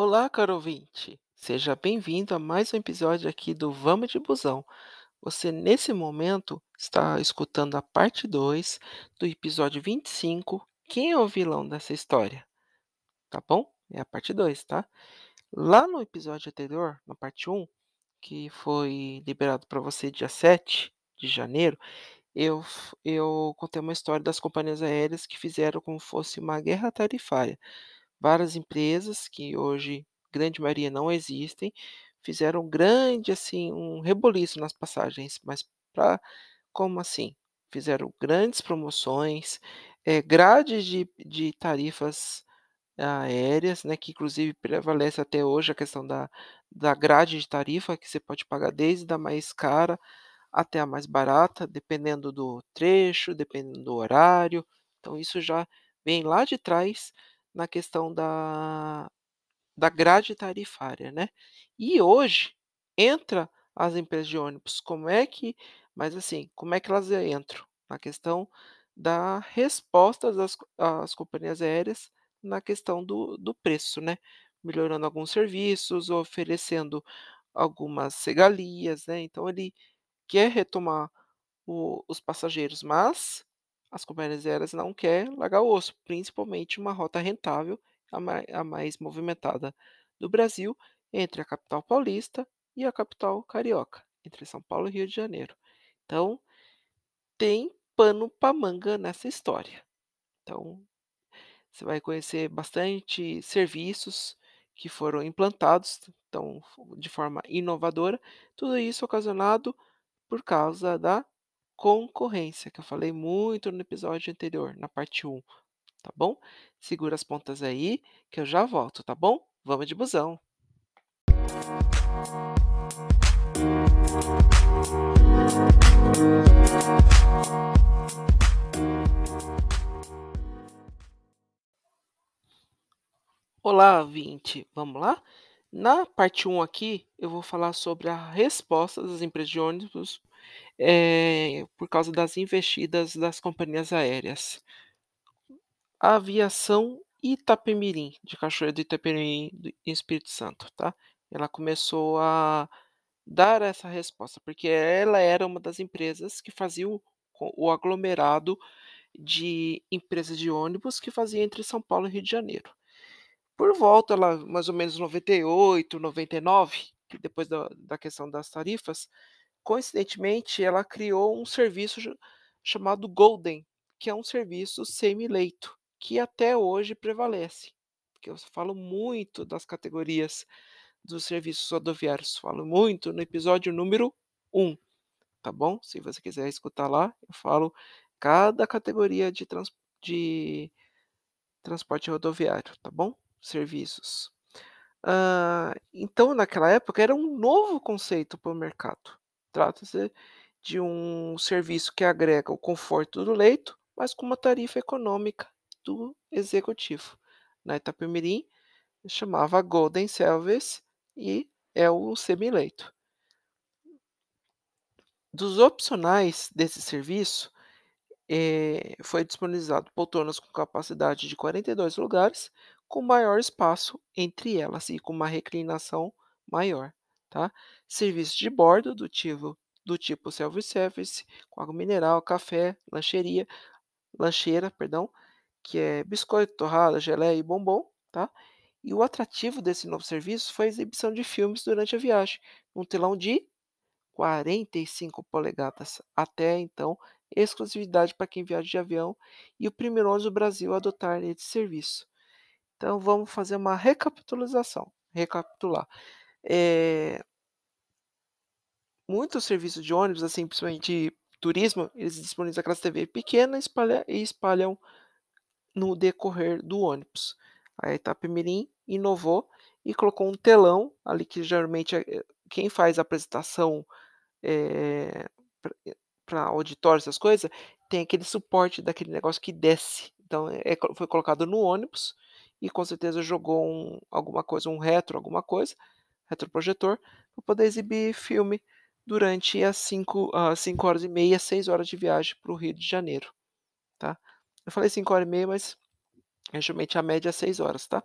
Olá, caro ouvinte. Seja bem-vindo a mais um episódio aqui do Vamos de Busão. Você, nesse momento, está escutando a parte 2 do episódio 25. Quem é o vilão dessa história? Tá bom? É a parte 2, tá? Lá no episódio anterior, na parte 1, que foi liberado para você dia 7 de janeiro, eu, eu contei uma história das companhias aéreas que fizeram como fosse uma guerra tarifária. Várias empresas que hoje, grande maioria, não existem, fizeram grande, assim, um reboliço nas passagens, mas pra como assim? Fizeram grandes promoções, eh, grades de de tarifas aéreas, né, que inclusive prevalece até hoje a questão da da grade de tarifa, que você pode pagar desde a mais cara até a mais barata, dependendo do trecho, dependendo do horário. Então isso já vem lá de trás na questão da da grade tarifária, né. E hoje entra as empresas de ônibus, como é que mas assim, como é que elas entram? Na questão da resposta das às companhias aéreas na questão do do preço, né, melhorando alguns serviços, oferecendo algumas regalias, né, então ele quer retomar o os passageiros, mas as companhias aéreas não quer largar o osso, principalmente uma rota rentável, a mai a mais movimentada do Brasil, entre a capital paulista e a capital carioca, entre São Paulo e Rio de Janeiro. Então, tem pano para manga nessa história. Então, você vai conhecer bastante serviços que foram implantados, então, de forma inovadora, tudo isso ocasionado por causa da concorrência, que eu falei muito no episódio anterior, na parte um, tá bom? Segura as pontas aí, que eu já volto, tá bom? Vamos de busão. Olá, ouvinte, vamos lá? Na parte um aqui, eu vou falar sobre a resposta das empresas de ônibus, eh, por causa das investidas das companhias aéreas. A aviação Itapemirim, de Cachoeira do Itapemirim, do Espírito Santo, tá. Ela começou a dar essa resposta, porque ela era uma das empresas que fazia o o aglomerado de empresas de ônibus que fazia entre São Paulo e Rio de Janeiro. Por volta lá, mais ou menos 98, 99, que depois da da questão das tarifas, coincidentemente ela criou um serviço cha chamado Golden, que é um serviço semi-leito, que até hoje prevalece, porque eu falo muito das categorias dos serviços rodoviários, falo muito no episódio número um, tá bom? Se você quiser escutar lá, eu falo cada categoria de trans de transporte rodoviário, tá bom? Serviços. Hã, então naquela época era um novo conceito para o mercado. Trata-se de um serviço que agrega o conforto do leito, mas com uma tarifa econômica do executivo. Na Itapemirim, chamava Golden Service e é o semileito. Dos opcionais desse serviço, eh, foi disponibilizado poltronas com capacidade de 42 lugares, com maior espaço entre elas e com uma reclinação maior, tá. Serviço de bordo do tipo do tipo self-service, com água mineral, café, lancheria lancheira, perdão, que é biscoito, torrada, geleia e bombom, tá. E o atrativo desse novo serviço foi a exibição de filmes durante a viagem, um telão de 45 polegadas, até então exclusividade para quem viaja de avião e o primeiro ônibus do Brasil a adotar esse serviço. Então vamos fazer uma recapitulação, recapitular. Eh, muitos serviços de ônibus, assim, principalmente turismo, eles disponibilizam aquelas TV pequena espalha e espalham no decorrer do ônibus. A Itapemirim inovou e colocou um telão ali que geralmente, eh, quem faz a apresentação eh, para auditório, essas coisas, tem aquele suporte daquele negócio que desce. Então, é co foi colocado no ônibus e com certeza jogou um alguma coisa, um retro, alguma coisa, retroprojetor, para poder exibir filme durante as 5 as 5 horas e meia, 6 horas de viagem para o Rio de Janeiro, tá. Eu falei 5 horas e meia, mas realmente a média é 6 horas, tá.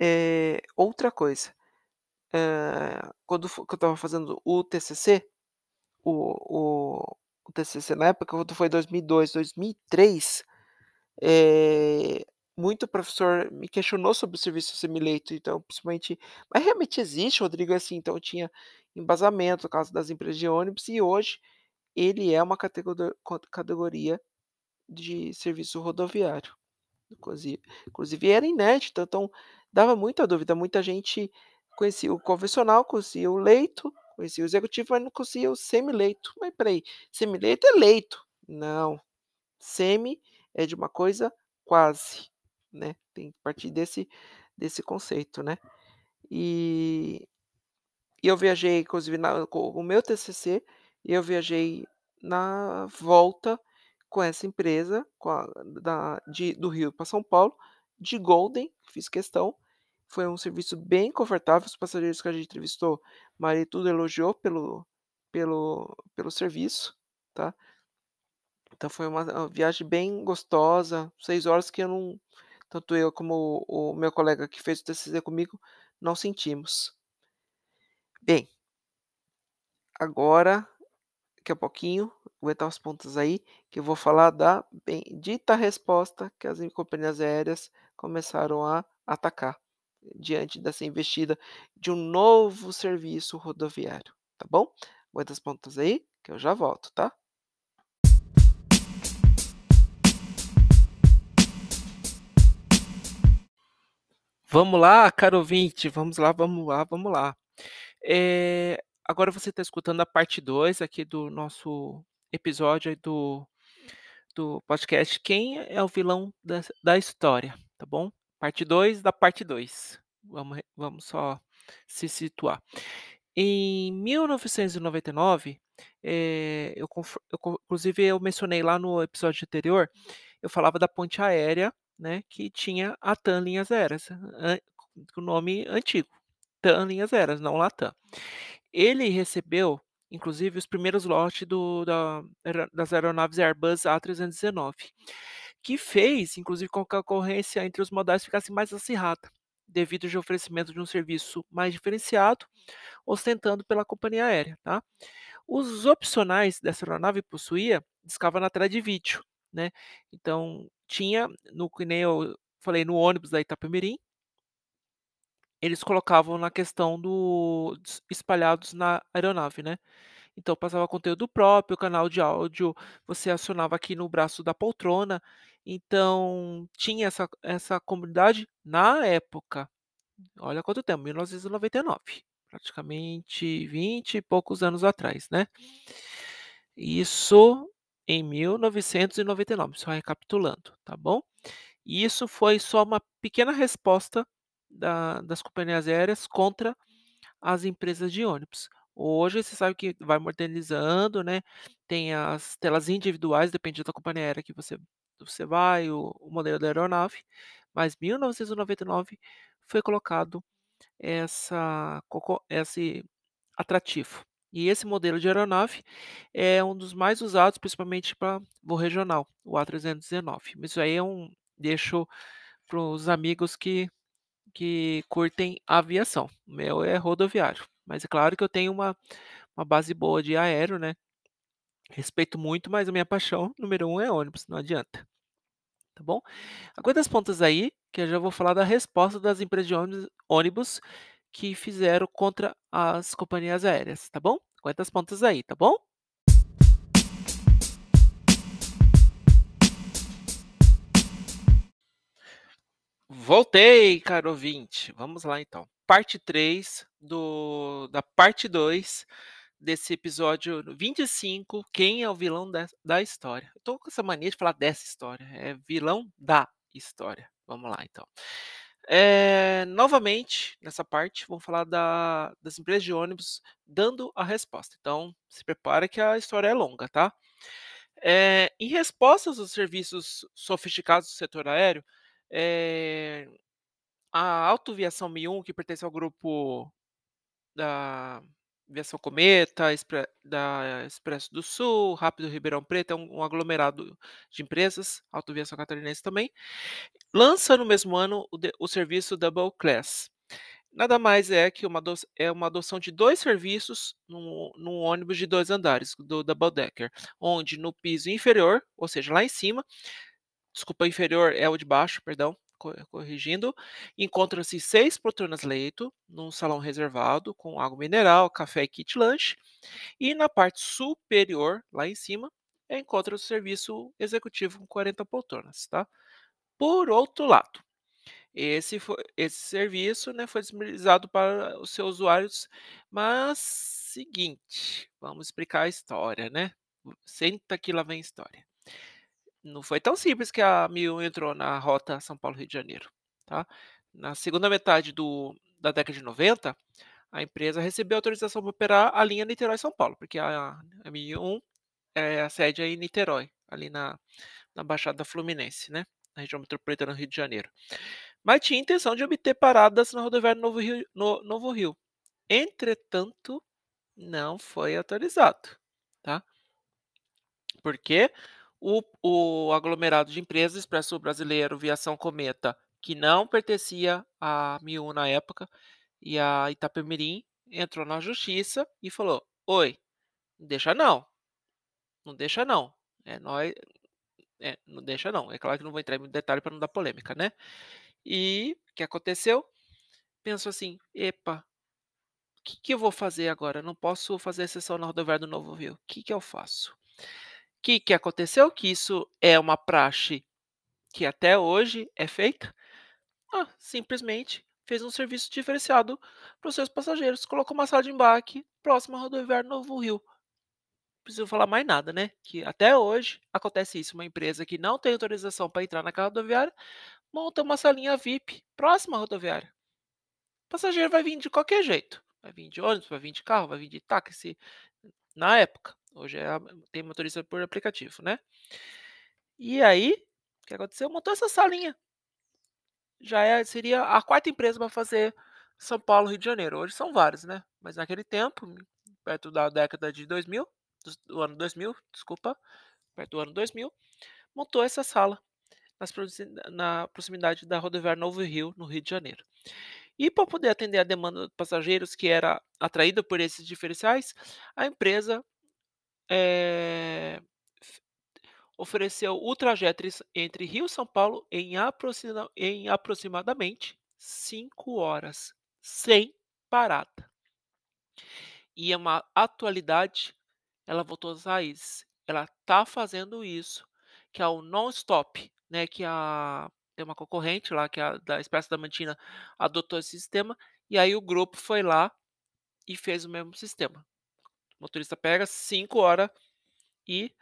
Eh, outra coisa, eh, quando eu estava fazendo o TCC, o o o TCC na época, quando foi 2002, 2003, eh, muito professor me questionou sobre o serviço semi-leito, então principalmente mas realmente existe, Rodrigo, assim, então tinha embasamento no caso das empresas de ônibus e hoje ele é uma categoria de serviço rodoviário, inclusive inclusive era inédito, então dava muita dúvida, muita gente conhecia o convencional, conhecia o leito, conhecia o executivo, mas não conhecia o semi-leito. "Mas espera aí, semi-leito é leito", não, semi é de uma coisa quase, né, tem que partir desse desse conceito, né. E e eu viajei inclusive na com o meu TCC, eu viajei na volta com essa empresa, com a da de do Rio pra São Paulo, de Golden, fiz questão, foi um serviço bem confortável, os passageiros que a gente entrevistou, a maioria tudo elogiou pelo pelo pelo serviço, tá. Então foi uma viagem bem gostosa, 6 horas que eu não tanto eu como o o meu colega que fez o TCC comigo, não sentimos. Bem agora, daqui a pouquinho, aguentar os pontos aí, que eu vou falar da bendita resposta que as companhias aéreas começaram a atacar, diante dessa investida de um novo serviço rodoviário, tá bom? Aguenta os pontos aí, que eu já volto, tá? Vamos lá, caro ouvinte, vamos lá, vamos lá, vamos lá. Eh, agora você tá escutando a parte 2 aqui do nosso episódio do do podcast "Quem é o vilão dessa da história?", tá bom? Parte 2 da parte 2. Vamos vamos só se situar. Em 1999, eh, eu eu inclusive eu mencionei lá no episódio anterior, eu falava da ponte aérea, né, que tinha a TAM Linhas Aéreas, o nome antigo, TAM Linhas Aéreas, não Latam. Ele recebeu, inclusive, os primeiros lote do da das aeronaves Airbus A319, que fez, inclusive, com que a concorrência entre os modais ficasse mais acirrada, devido de oferecimento de um serviço mais diferenciado, ostentando pela companhia aérea, tá. Os opcionais dessa aeronave possuía descava na tela de vídeo, né, então tinha no que nem eu falei, no ônibus da Itapemirim eles colocavam na questão do espalhados na aeronave, né. Então passava conteúdo próprio, canal de áudio, você acionava aqui no braço da poltrona, então tinha essa essa comunidade na época. Olha quanto tempo, 1999, praticamente 20 e poucos anos atrás, né. Isso em 1999, só recapitulando, tá bom. E isso foi só uma pequena resposta da das companhias aéreas contra as empresas de ônibus. Hoje você sabe que vai modernizando, né, tem as telas individuais, depende da companhia aérea que você você vai, o o modelo da aeronave, mas 1999 foi colocado essa esse atrativo. E esse modelo de aeronave é um dos mais usados, principalmente pra voo regional, o A319, mas isso aí é um deixo para os amigos que que curtem aviação, o meu é rodoviário, mas é claro que eu tenho uma uma base boa de aéreo, né, respeito muito, mas a minha paixão número 1 é ônibus, não adianta. Tá bom? Aguenta as pontas aí, que eu já vou falar da resposta das empresas de ônibus ônibus que fizeram contra as companhias aéreas, tá bom? Aguenta as pontas aí, tá bom? Voltei, caro ouvinte, vamos lá então, parte 3 do da parte 2 desse episódio 25, "Quem é o vilão des da história?". Eu tô com essa mania de falar dessa história, é vilão da história. Vamos lá então. Eh, novamente, nessa parte, vamos falar da das empresas de ônibus dando a resposta, então se prepara que a história é longa, tá. Eh, em respostas aos serviços sofisticados do setor aéreo, eh, a Autoviação Me1, que pertence ao grupo da Aviação Cometa, da Expresso do Sul, Rápido Ribeirão Preto, é um aglomerado de empresas, Autoaviação Catarinense também, lança no mesmo ano o o serviço Double Class. Nada mais é que uma é uma adoção de 2 serviços num num ônibus de 2 andares, do Double Decker, onde no piso inferior, ou seja, lá em cima, desculpa, inferior é o de baixo, perdão, corrigindo, encontram-se 6 poltronas-leito, num salão reservado, com água mineral, café e kit lanche, e na parte superior, lá em cima, encontra o serviço executivo com 40 poltronas, tá. Por outro lado, esse foi esse serviço, né, foi disponibilizado para os seus usuários, mas seguinte, vamos explicar a história, né. Senta que lá vem história. Não foi tão simples que a 1001 entrou na rota São Paulo, Rio de Janeiro, tá. Na segunda metade do da década de 90, a empresa recebeu autorização para operar a linha Niterói-São Paulo, porque a a 1001, eh, a sede é em Niterói, ali na na Baixada Fluminense, né, na região metropolitana do Rio de Janeiro. Mas tinha intenção de obter paradas na rodoviária Novo Rio no Novo Rio. Entretanto, não foi autorizado, tá. Porque o o aglomerado de empresas, Expresso Brasileiro, Viação Cometa, que não pertencia à 1001 na época, e a Itapemirim entrou na justiça e falou: "Oi, não deixa não, não deixa não, é nós é, não deixa não". É claro que não vou entrar em detalhe para não dar polêmica, né. E o que aconteceu? Pensou assim: "Epa, que que eu vou fazer agora? Não posso fazer exceção na rodoviária do Novo Rio, que que eu faço?". Que que aconteceu? Que isso é uma praxe que até hoje é feita. Ah, simplesmente fez um serviço diferenciado para os seus passageiros, colocou uma sala de embarque próxima à rodoviária Novo Rio. Não preciso falar mais nada, né, que até hoje acontece isso, uma empresa que não tem autorização para entrar naquela rodoviária, monta uma salinha VIP próxima à rodoviária. O passageiro vai vir de qualquer jeito, vai vir de ônibus, vai vir de carro, vai vir de táxi, na época, hoje é tem motorista por aplicativo, né. E aí, o que aconteceu? Montou essa salinha. Já é seria a 4ª empresa para fazer São Paulo, Rio de Janeiro, hoje são várias, né, mas naquele tempo, perto da década de 2000, dos do ano 2000, desculpa, perto do ano 2000, montou essa sala nas na proximidade da rodoviária Novo Rio, no Rio de Janeiro. E para poder atender a demanda de passageiros que era atraída por esses diferenciais, a empresa, f ofereceu o trajeto entre Rio e São Paulo em aproxima em aproximadamente 5 horas, sem parada. E é uma atualidade, ela voltou às raízes, ela tá fazendo isso, que é o non-stop, né, que a tem uma concorrente lá, que é a da Expresso da Mantina, adotou esse sistema, e aí o grupo foi lá e fez o mesmo sistema. O motorista pega 5 hora e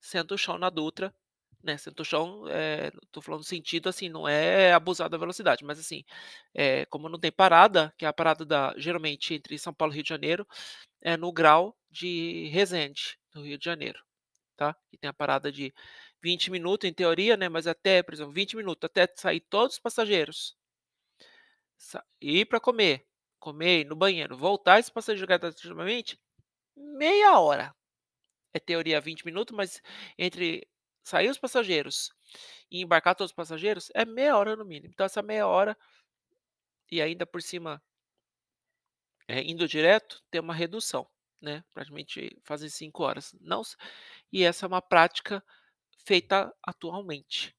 senta o chão na Dutra, né, senta o chão, eh, tô falando sentido, assim, não é abusar da velocidade, mas assim, eh, como não tem parada, que é a parada da geralmente entre São Paulo e Rio de Janeiro, é no Grau de Resende, no Rio de Janeiro, tá. E tem a parada de 20 minutos em teoria, né, mas até, por exemplo, 20 minutos até sair todos os passageiros sa ir para comer, comer, ir no banheiro, voltar esse passageiro gradativamente, meia hora. É teoria 20 minutos, mas entre sair os passageiros e embarcar todos os passageiros, é meia hora no mínimo. Então essa meia hora e ainda por cima eh, indo direto, tem uma redução, né, praticamente fazem 5 horas. Não e essa é uma prática feita atualmente.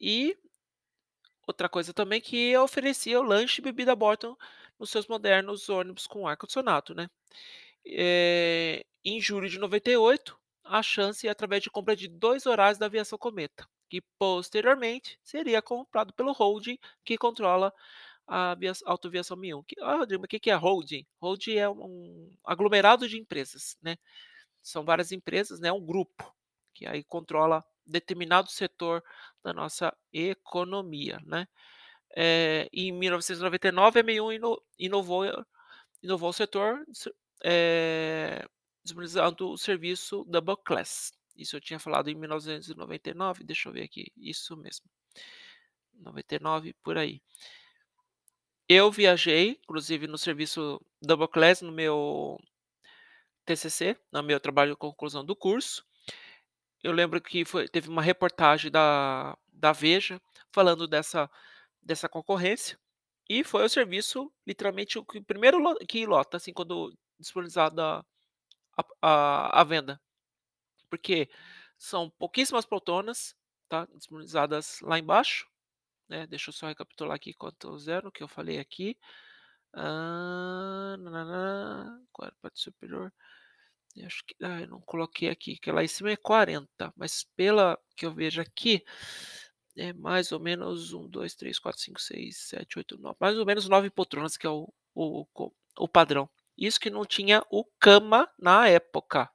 E outra coisa também que oferecia o lanche e bebida a bordo nos seus modernos ônibus com ar-condicionado, né. Eh, em julho de 98, a chance é através de compra de 2 horários da Aviação Cometa, que posteriormente seria comprado pelo holding que controla a avia Autoaviação 1001. Que "Ah, Rodrigo, o que é holding?". Holding é um aglomerado de empresas, né. São várias empresas, né, um grupo, que aí controla determinado setor da nossa economia, né. Eh, em 1999, a 1001 ino inovou inovou o setor, disponibilizando o serviço Double Class. Isso eu tinha falado em 1999, deixa eu ver aqui, isso mesmo. 99, por aí. Eu viajei, inclusive no serviço Double Class no meu TCC, no meu trabalho de conclusão do curso. Eu lembro que foi teve uma reportagem da da Veja falando dessa dessa concorrência, e foi o serviço literalmente o primeiro que lota, assim, quando disponibilizada a a a venda. Porque são pouquíssimas poltronas, tá, disponibilizadas lá embaixo, né, deixa eu só recapitular aqui quanto 0 que eu falei aqui. Qual era a parte superior? Eu acho que ah, eu não coloquei aqui, que lá em cima é 40, mas pela que eu vejo aqui, é mais ou menos 1, 2, 3, 4, 5, 6, 7, 8, 9, mais ou menos 9 poltronas que é o o o padrão. Isso que não tinha o cama na época.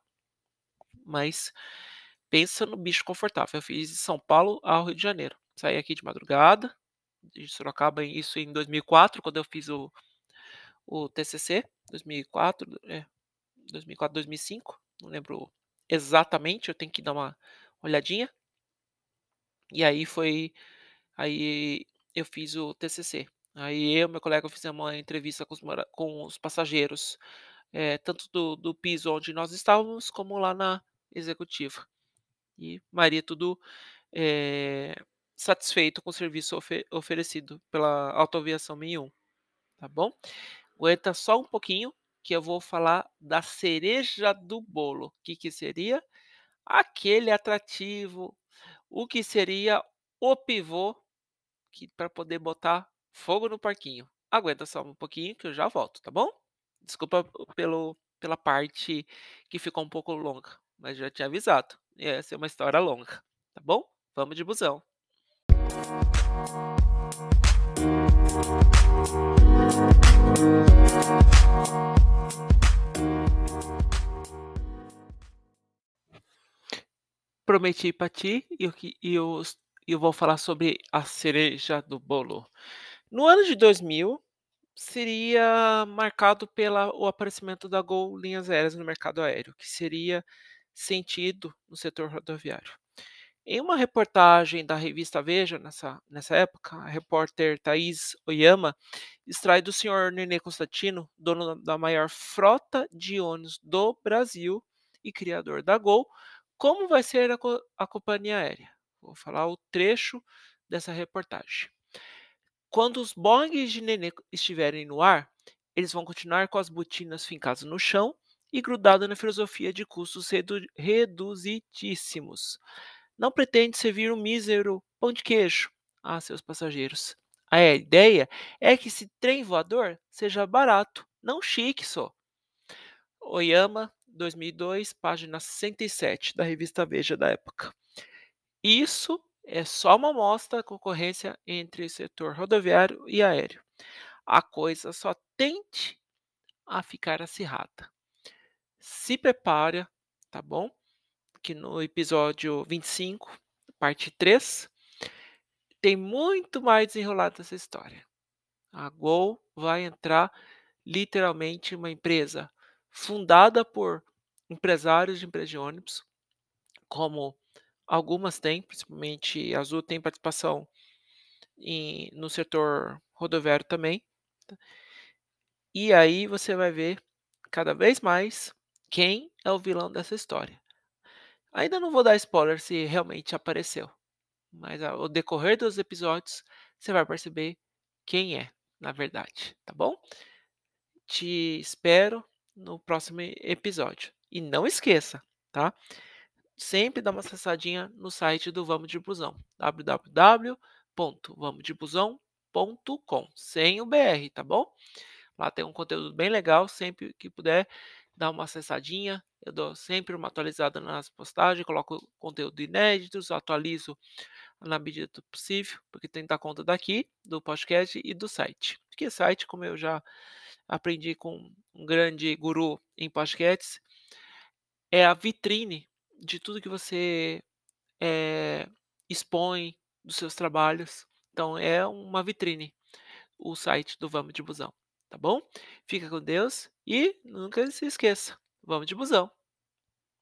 Mas pensa no bicho confortável. Eu fiz de São Paulo ao Rio de Janeiro. Saí aqui de madrugada, de Sorocaba, isso em 2004, quando eu fiz o o TCC, 2004, é, 2004, 2005, não lembro exatamente, eu tenho que dar uma olhadinha. E aí foi aí eu fiz o TCC. Aí eu e meu colega fizemos uma entrevista com os com os passageiros, eh, tanto do do piso onde nós estávamos, como lá na executiva. E maioria tudo, eh, satisfeito com o serviço ofe oferecido pela Autoaviação 1001, tá bom? Aguenta só um pouquinho, que eu vou falar da cereja do bolo. Que que seria? Aquele atrativo, o que seria o pivô pra poder botar fogo no parquinho. Aguenta só um pouquinho que eu já volto, tá bom? Desculpa pelo pela parte que ficou um pouco longa, mas já tinha avisado, ia ser uma história longa, tá bom? Vamos de busão. Prometi pra ti, e o que e os e eu vou falar sobre a cereja do bolo. No ano de 2000, seria marcado pela o aparecimento da Gol Linhas Aéreas no mercado aéreo, que seria sentido no setor rodoviário. Em uma reportagem da revista Veja, nessa nessa época, a repórter Thaís Oyama extrai do senhor Nenê Constantino, dono da maior frota de ônibus do Brasil e criador da Gol, como vai ser a a companhia aérea. Vou falar o trecho dessa reportagem. Quando os Boeings de Nenê estiverem no ar, eles vão continuar com as botinas fincadas no chão e grudado na filosofia de custos redu reduzidíssimos. Não pretende servir um mísero pão de queijo a seus passageiros. A ideia é que esse trem voador seja barato, não chique só. Oyama, 2002, página 67 da revista Veja da época. Isso é só uma amostra da concorrência entre o setor rodoviário e aéreo. A coisa só tende a ficar acirrada. Se prepara, tá bom? Que no episódio 25, parte 3, tem muito mais desenrolado essa história. A Gol vai entrar literalmente uma empresa fundada por empresários de empresa de ônibus, como algumas têm, principalmente a Azul tem participação em no setor rodoviário também. E aí você vai ver cada vez mais quem é o vilão dessa história. Ainda não vou dar spoiler se realmente apareceu, mas ao decorrer dos episódios você vai perceber quem é, na verdade, tá bom? Te espero no próximo episódio. E não esqueça, tá? Sempre dá uma acessadinha no site do Vamos de Busão, www.vamosdebusão.com, sem o BR, tá bom? Lá tem um conteúdo bem legal, sempre que puder, dá uma acessadinha. Eu dou sempre uma atualizada nas postagens, coloco conteúdo inéditos, atualizo na medida do possível, porque tem que dar conta daqui, do podcast e do site. Porque site, como eu já aprendi com um grande guru em podcasts, é a vitrine de tudo que você, eh, expõe dos seus trabalhos. Então é uma vitrine, o site do Vamos de Busão, tá bom? Fica com Deus e nunca se esqueça, vamos de busão.